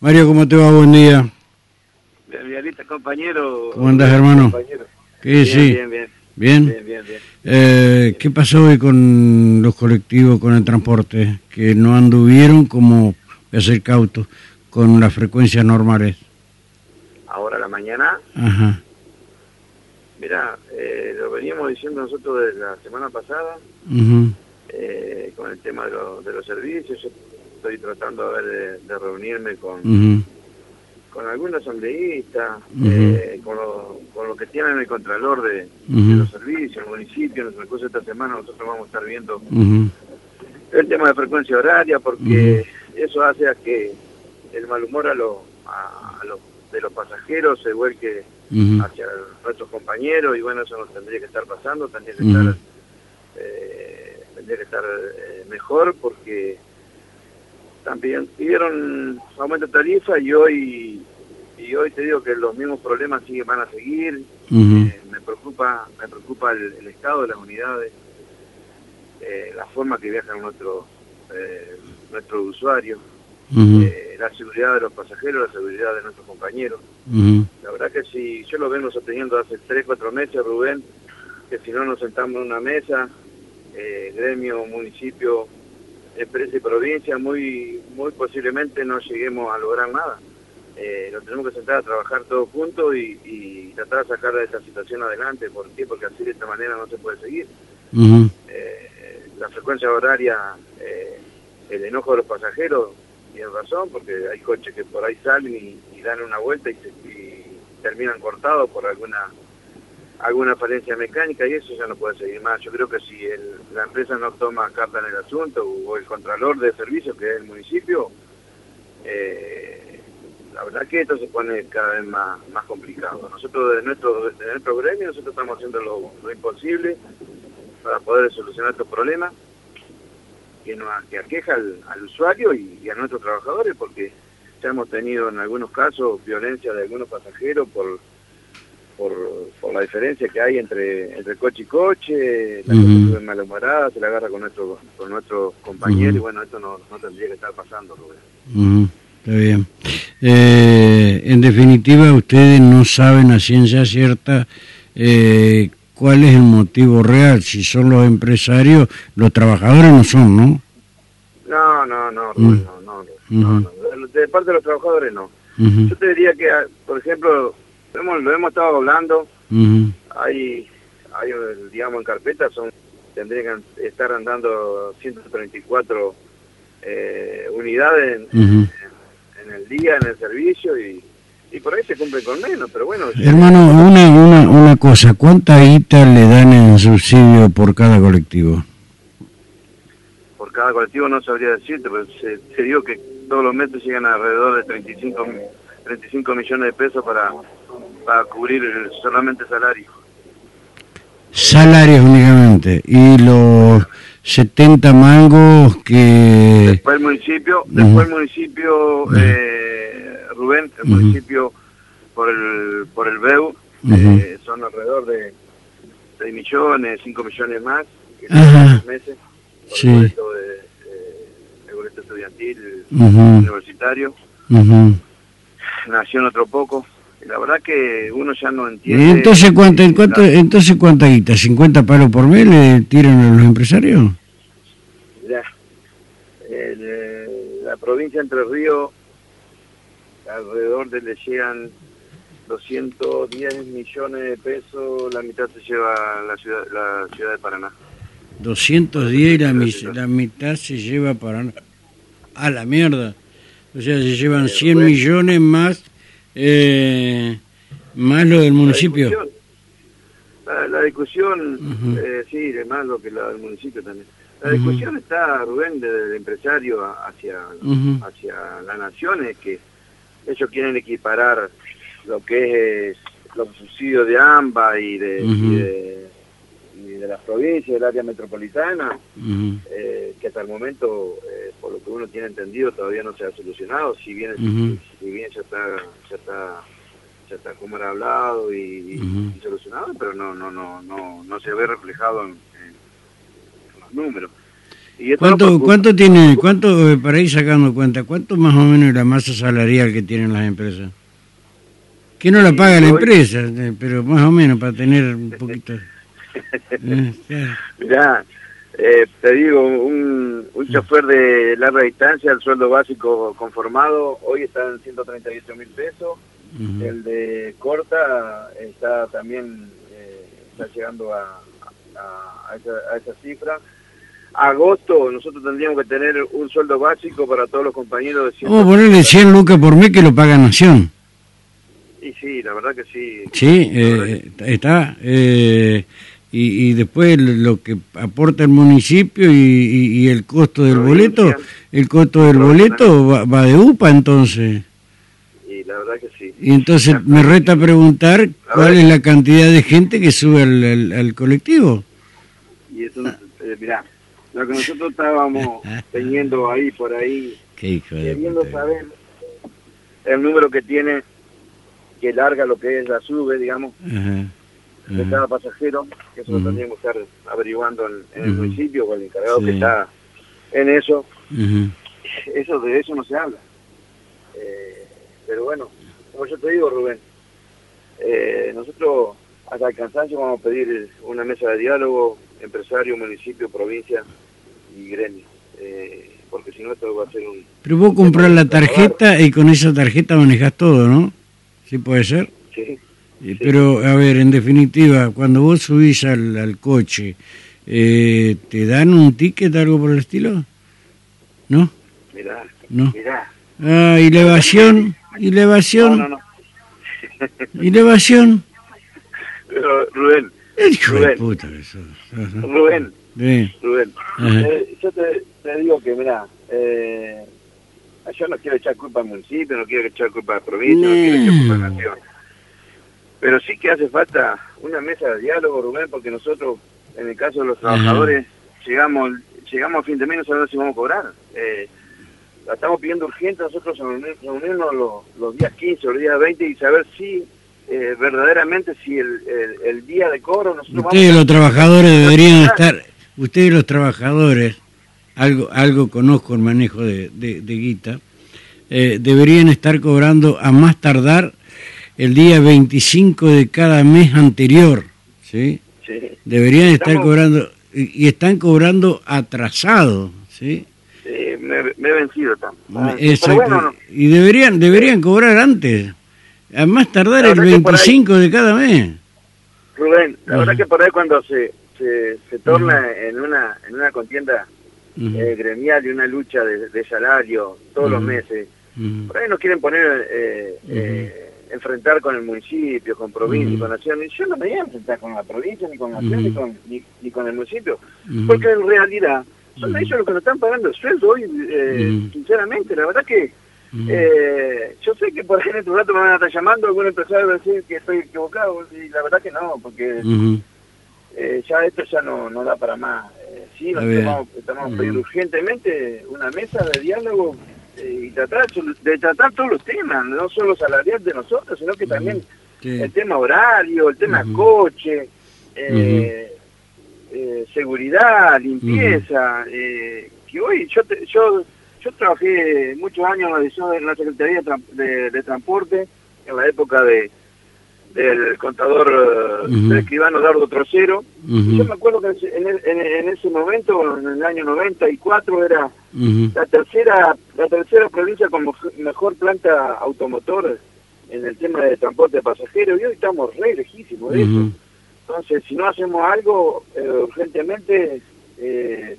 Mario, ¿cómo te va? Buen día. Bien, compañero. ¿Cómo andas, hermano? ¿Qué bien, sí? Bien, bien. ¿Bien? Bien, bien, bien. Eh, ¿Qué pasó hoy con los colectivos, con el transporte? Que no anduvieron como, voy a ser cauto, con las frecuencias normales. Ahora a la mañana. Ajá. Mira, eh, lo veníamos diciendo nosotros desde la semana pasada, eh, con el tema de, lo- de los servicios. Yo estoy tratando a ver de, de reunirme con, ujú, con algún asambleísta, Ujú. eh, con, lo, con lo que tienen el contralor de, los servicios, el municipio, nuestra cosa esta semana nosotros vamos a estar viendo el tema de frecuencia horaria porque eso hace a que el mal humor a, lo- a, a los de los pasajeros se vuelque hacia nuestros compañeros y bueno eso nos tendría que estar pasando tendría que estar eh, tendría que estar eh, mejor porque también. Pidieron aumento de tarifa y hoy y hoy te digo que los mismos problemas siguen van a seguir. Eh, me preocupa me preocupa el, el estado de las unidades eh, la forma que viajan nuestros eh, nuestros usuarios la seguridad de los pasajeros la seguridad de nuestros compañeros. La verdad que si yo lo vengo sosteniendo hace 3, 4 meses Rubén que si no nos sentamos en una mesa eh, gremio, municipio empresa y provincia muy muy posiblemente no lleguemos a lograr nada eh, nos tenemos que sentar a trabajar todos juntos y, y tratar de sacar de esta situación adelante. ¿Por qué? Porque así de esta manera no se puede seguir. Eh, la frecuencia horaria, eh, el enojo de los pasajeros, tienen razón, porque hay coches que por ahí salen y, y dan una vuelta y, se- y terminan cortados por alguna alguna falencia mecánica y eso ya no puede seguir más. Yo creo que si el- la empresa no toma carta en el asunto o el contralor de servicios, que es el municipio, eh, la verdad que esto se pone cada vez más, más complicado. Nosotros desde nuestro, desde nuestro gremio, nosotros estamos haciendo lo, imposible para poder solucionar estos problemas que, nos, que aqueja al, usuario y a nuestros trabajadores, porque ya hemos tenido en algunos casos violencia de algunos pasajeros por por, por la diferencia que hay entre, entre coche y coche, la Ujú. cosa sube malhumorada, se la agarra con nuestro, con nuestros compañeros Ujú. y bueno, esto no, no tendría que estar pasando, Rubén. Está bien. Eh, en definitiva, ustedes no saben a ciencia cierta eh, cuál es el motivo real. Si son los empresarios, los trabajadores no son, ¿no? No, no, no, Rubén, Mm. no, no, no, no. De parte de los trabajadores no. Yo te diría que, ah, por ejemplo, lo hemos, lo hemos estado hablando, hay, hay, digamos, en carpeta, son tendrían que estar andando 134 eh, unidades en, ujú. en el día, en el servicio, y, y por ahí se cumple con menos, pero bueno, Hermano, una, una, una cosa, ¿cuánta guita le dan en subsidio por cada colectivo? por cada colectivo no sabría decirte, pero se, se digo que todos los meses llegan alrededor de 35, mi- 35 millones de pesos para, para cubrir solamente salario. Salarios únicamente. Y los 70 mangos que... Después el municipio, Ujú. después el municipio, eh, Rubén, el Ujú. municipio por el por el BEU, eh, son alrededor de 6 millones, 5 millones más, que son meses, por Sí. el boleto, de, eh, el boleto estudiantil universitario, ujú. nació en otro poco, la verdad que uno ya no ¿Y entiende... entonces cuánto, eh, cuánto, la- entonces cuánta guita? ¿50 palos por mes le tiran a los empresarios? El, eh, la provincia de Entre Ríos, alrededor de le llegan 210 millones de pesos, la mitad se lleva la ciudad, la ciudad de Paraná. 210 y la, la mitad se lleva para... A la mierda. O sea, se llevan Eh, 100 bueno. millones más, eh, más lo del municipio. La discusión, la, eh, sí, de más lo que la del municipio también. La discusión está, Rubén, desde el empresario hacia, Ujú. hacia la nación, es que ellos quieren equiparar lo que es los subsidios de AMBA y de, Ujú. y de, y de las provincias, del área metropolitana, eh, que hasta el momento, eh, por lo que uno tiene entendido, todavía no se ha solucionado, si bien, si bien ya está, ya está, ya está como era hablado y, solucionado, pero no, no, no, no, no se ve reflejado en, los números. Y ¿Cuánto, no cuánto tiene, cuánto, eh, para ir sacando cuenta, cuánto más o menos es la masa salarial que tienen las empresas? Que no la paga la empresa, eh, pero más o menos para tener un poquito... Mirá, eh, te digo, un, un chofer de larga distancia, el sueldo básico conformado, hoy está en 138 mil pesos. El de corta está también, eh, está llegando a, a, a esa, a esa cifra. Agosto nosotros tendríamos que tener un sueldo básico para todos los compañeros de Vamos a ponerle 100 lucas por mes que lo paga Nación. Y sí, la verdad que sí. Sí, eh, está. eh, y, y después lo que aporta el municipio y, y- y el costo del boleto, el costo del boleto va, va de UPA entonces. Y la verdad que sí. Y entonces me resta preguntar cuál es la cantidad de gente que sube al, al- al colectivo. Y eso, eh, mirá, lo que nosotros estábamos teniendo ahí por ahí queriendo saber el número que tiene, que larga lo que es la sube, digamos, Ajá, de cada pasajero, que eso lo tendríamos que estar averiguando en, en el municipio o el encargado Sí. que está en eso. Eso de eso no se habla. Eh, pero bueno, como yo te digo, Rubén, eh, nosotros hasta el cansancio vamos a pedir una mesa de diálogo, empresario, municipio, provincia y gremio. Eh, porque si no esto va a ser un... Pero vos compras la tarjeta y con esa tarjeta manejas todo, ¿no? ¿Sí puede ser? Sí, Pero, a ver, en definitiva, cuando vos subís al, al coche, eh, ¿te dan un ticket, algo por el estilo? ¿No? mirá, No. mirá. Ah, ¿y la evasión? ¿Y la No, evasión? no, no. ¿Y la evasión? Pero, Rubén, hijo de Rubén. puta que sos. Ajá. Rubén, Sí. Rubén, Ajá. eh, yo te, te digo que, mira, eh, yo no quiero echar culpa al municipio, no quiero echar culpa a la provincia, no, quiero echar culpa a la nación. Pero sí que hace falta una mesa de diálogo, Rubén, porque nosotros, en el caso de los trabajadores, llegamos llegamos a fin de mes y no sabemos si vamos a cobrar. Eh, la estamos pidiendo urgente nosotros reunir- reunirnos los, los días 15 o los días 20 y saber si eh, verdaderamente si el, el, el día de cobro nosotros Ustedes vamos los trabajadores deberían estar, ustedes los trabajadores, algo algo conozco el manejo de, de, de guita, eh, deberían estar cobrando a más tardar el día 25 de cada mes anterior, ¿sí? Sí, Deberían estar Estamos- cobrando, y, y están cobrando atrasado, ¿sí? me, me he vencido también. Ah, bueno, no. Y deberían deberían cobrar antes, a más tardar el verdad que por ahí- 25 de cada mes. Rubén, la Ajá. verdad que por ahí cuando se, se, se torna en una en una contienda eh, gremial y una lucha de, de salario todos los meses, por ahí nos quieren poner, eh, enfrentar con el municipio, con provincia Ujú. con nación. Y yo no me voy a enfrentar con la provincia, ni con nación, Ujú. ni, con, ni, ni con el municipio, porque en realidad son ellos los que nos están pagando el sueldo hoy, eh, sinceramente. La verdad que eh, yo sé que por ahí en este rato me van a estar llamando, algún empresario va a decir que estoy equivocado, y la verdad que no, porque eh, ya esto ya no, no da para más. Eh, sí, nos estamos, estamos urgentemente una mesa de diálogo y tratar de tratar todos los temas, no solo salarial de nosotros, sino que también el tema horario, el tema coche, eh, eh, seguridad, limpieza, eh, que hoy yo te- yo yo trabajé muchos años en la, en la Secretaría de, Tran- de- de Transporte en la época de del contador eh, Ujú. del escribano Dardo Trocero. Yo me acuerdo que en, ese- en, el- en- en ese momento, en el año 94, era Ujú. la tercera la tercera provincia con mejor planta automotor en el tema de transporte de pasajeros y hoy estamos re lejísimos de eso. Entonces, si no hacemos algo eh, urgentemente, eh,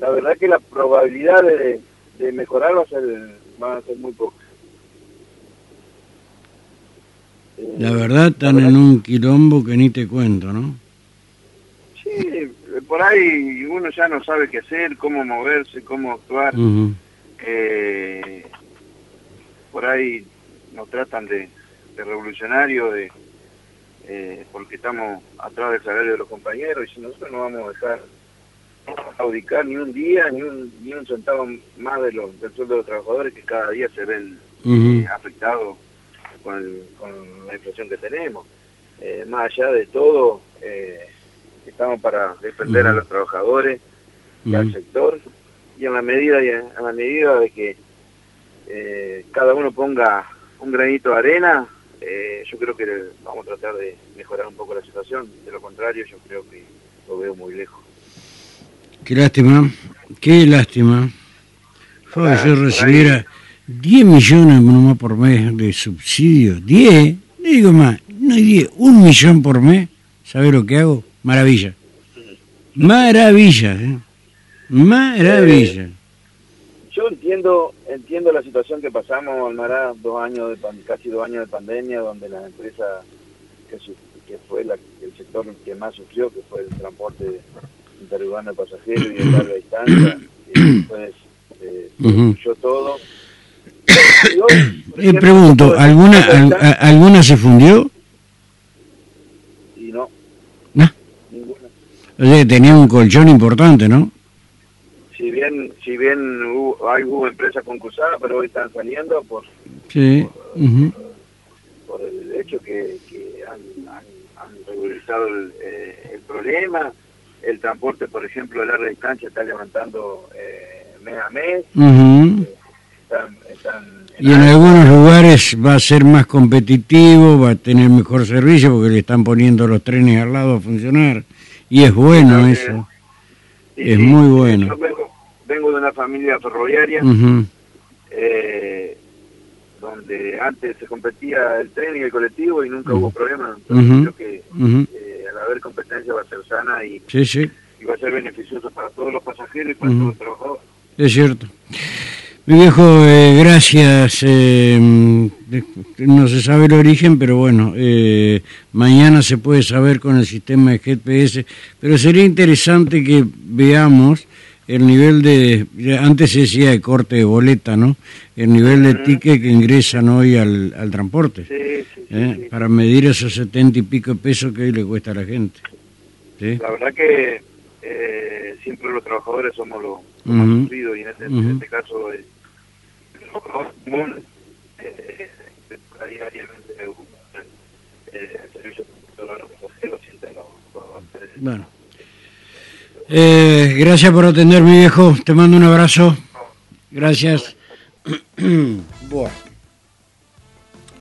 la verdad que la probabilidad de, de mejorar va a ser, va a ser muy poca. Eh, La verdad están la en un quilombo que ni te cuento, ¿no? Sí, por ahí uno ya no sabe qué hacer, cómo moverse, cómo actuar. Eh, por ahí nos tratan de, de revolucionario, de, eh, porque estamos atrás del salario de los compañeros y si nosotros no vamos a dejar audicar ni un día, ni un, ni un centavo más de los, del sueldo de los trabajadores que cada día se ven eh, afectados con, la inflación que tenemos. Eh, más allá de todo, eh, estamos para defender a los trabajadores al sector y en la medida en la medida de que eh, cada uno ponga un granito de arena, eh, yo creo que vamos a tratar de mejorar un poco la situación. De lo contrario, yo creo que lo veo muy lejos. Qué lástima, qué lástima. Fue yo recibiera 10 millones nomás por mes de subsidio. 10, digo más, no hay 10, un millón por mes. ¿Sabe lo que hago? Maravilla. Maravilla, ¿eh? Maravilla. Eh, yo entiendo entiendo la situación que pasamos, Almará, dos años de casi dos años de pandemia, donde la empresa que, que fue la, el sector que más sufrió, que fue el transporte interurbano de pasajeros y de larga distancia, y después eh, uh todo. Yo, eh, pregunto, ¿alguna, ¿alguna se fundió? Y no. ¿No? Ninguna. O sea, tenía un colchón importante, ¿no? si bien si bien hubo, hay hubo empresas concursadas, pero hoy están saliendo por, sí. por, el hecho que, que han, han, regularizado el, eh, el, problema. El transporte, por ejemplo, de larga distancia está levantando eh, mes a mes. Están, están y en algunos lugares va a ser más competitivo, va a tener mejor servicio porque le están poniendo los trenes al lado a funcionar. Y es bueno eso. es muy bueno vengo de una familia ferroviaria, eh, donde antes se competía el tren y el colectivo y nunca hubo problema. Entonces creo que eh, al haber competencia va a ser sana y, y, va a ser beneficioso para todos los pasajeros y para todos los trabajadores. Es cierto. Mi viejo, eh, gracias. no se sabe el origen, pero bueno, mañana se puede saber con el sistema de GPS. Pero sería interesante que veamos el nivel de, antes se decía de corte de boleta, ¿no? El nivel de ticket que ingresan hoy al, al transporte. ¿eh? Para medir esos setenta y pico de pesos que hoy le cuesta a la gente. La verdad que eh, siempre los trabajadores somos los más sufridos y en este, en este caso eh, diariamente eh, bueno eh, gracias por atender, mi viejo. Te mando un abrazo. Gracias.